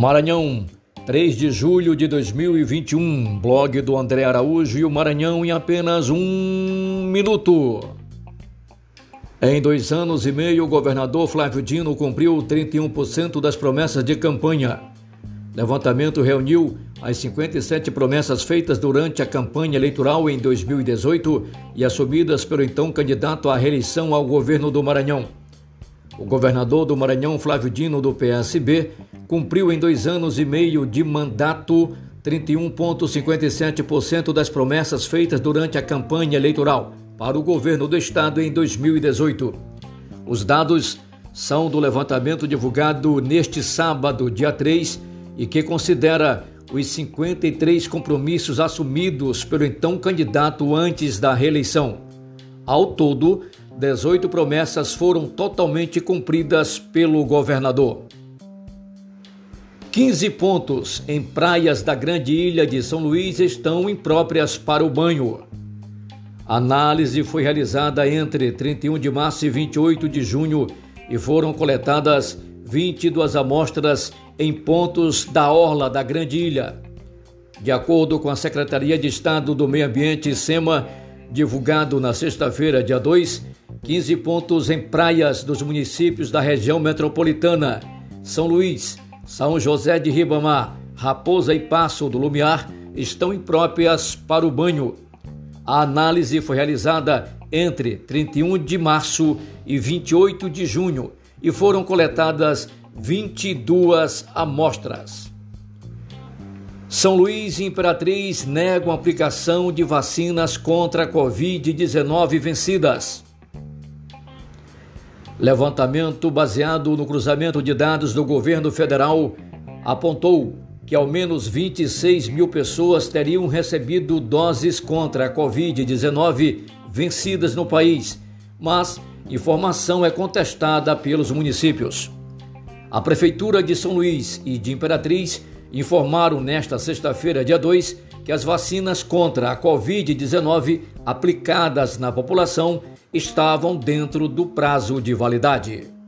Maranhão, 3 de julho de 2021. Blog do André Araújo e o Maranhão em apenas um minuto. Em dois anos e meio, o governador Flávio Dino cumpriu 31% das promessas de campanha. Levantamento reuniu as 57 promessas feitas durante a campanha eleitoral em 2018 e assumidas pelo então candidato à reeleição ao governo do Maranhão. O governador do Maranhão, Flávio Dino, do PSB, cumpriu em dois anos e meio de mandato 31,57% das promessas feitas durante a campanha eleitoral para o governo do estado em 2018. Os dados são do levantamento divulgado neste sábado, dia 3, e que considera os 53 compromissos assumidos pelo então candidato antes da reeleição. Ao todo, 18 promessas foram totalmente cumpridas pelo governador. 15 pontos em praias da grande ilha de São Luís estão impróprias para o banho. A análise foi realizada entre 31 de março e 28 de junho e foram coletadas 22 amostras em pontos da orla da Grande Ilha. De acordo com a Secretaria de Estado do Meio Ambiente, SEMA, divulgado na sexta-feira, dia 2, 15 pontos em praias dos municípios da região metropolitana: São Luís, São José de Ribamar, Raposa e Passo do Lumiar estão impróprias para o banho. A análise foi realizada entre 31 de março e 28 de junho e foram coletadas 22 amostras. São Luís e Imperatriz negam a aplicação de vacinas contra a Covid-19 vencidas. Levantamento baseado no cruzamento de dados do governo federal apontou que ao menos 26 mil pessoas teriam recebido doses contra a Covid-19 vencidas no país, mas informação é contestada pelos municípios. A Prefeitura de São Luís e de Imperatriz informaram nesta sexta-feira, dia 2, que as vacinas contra a Covid-19 aplicadas na população estavam dentro do prazo de validade.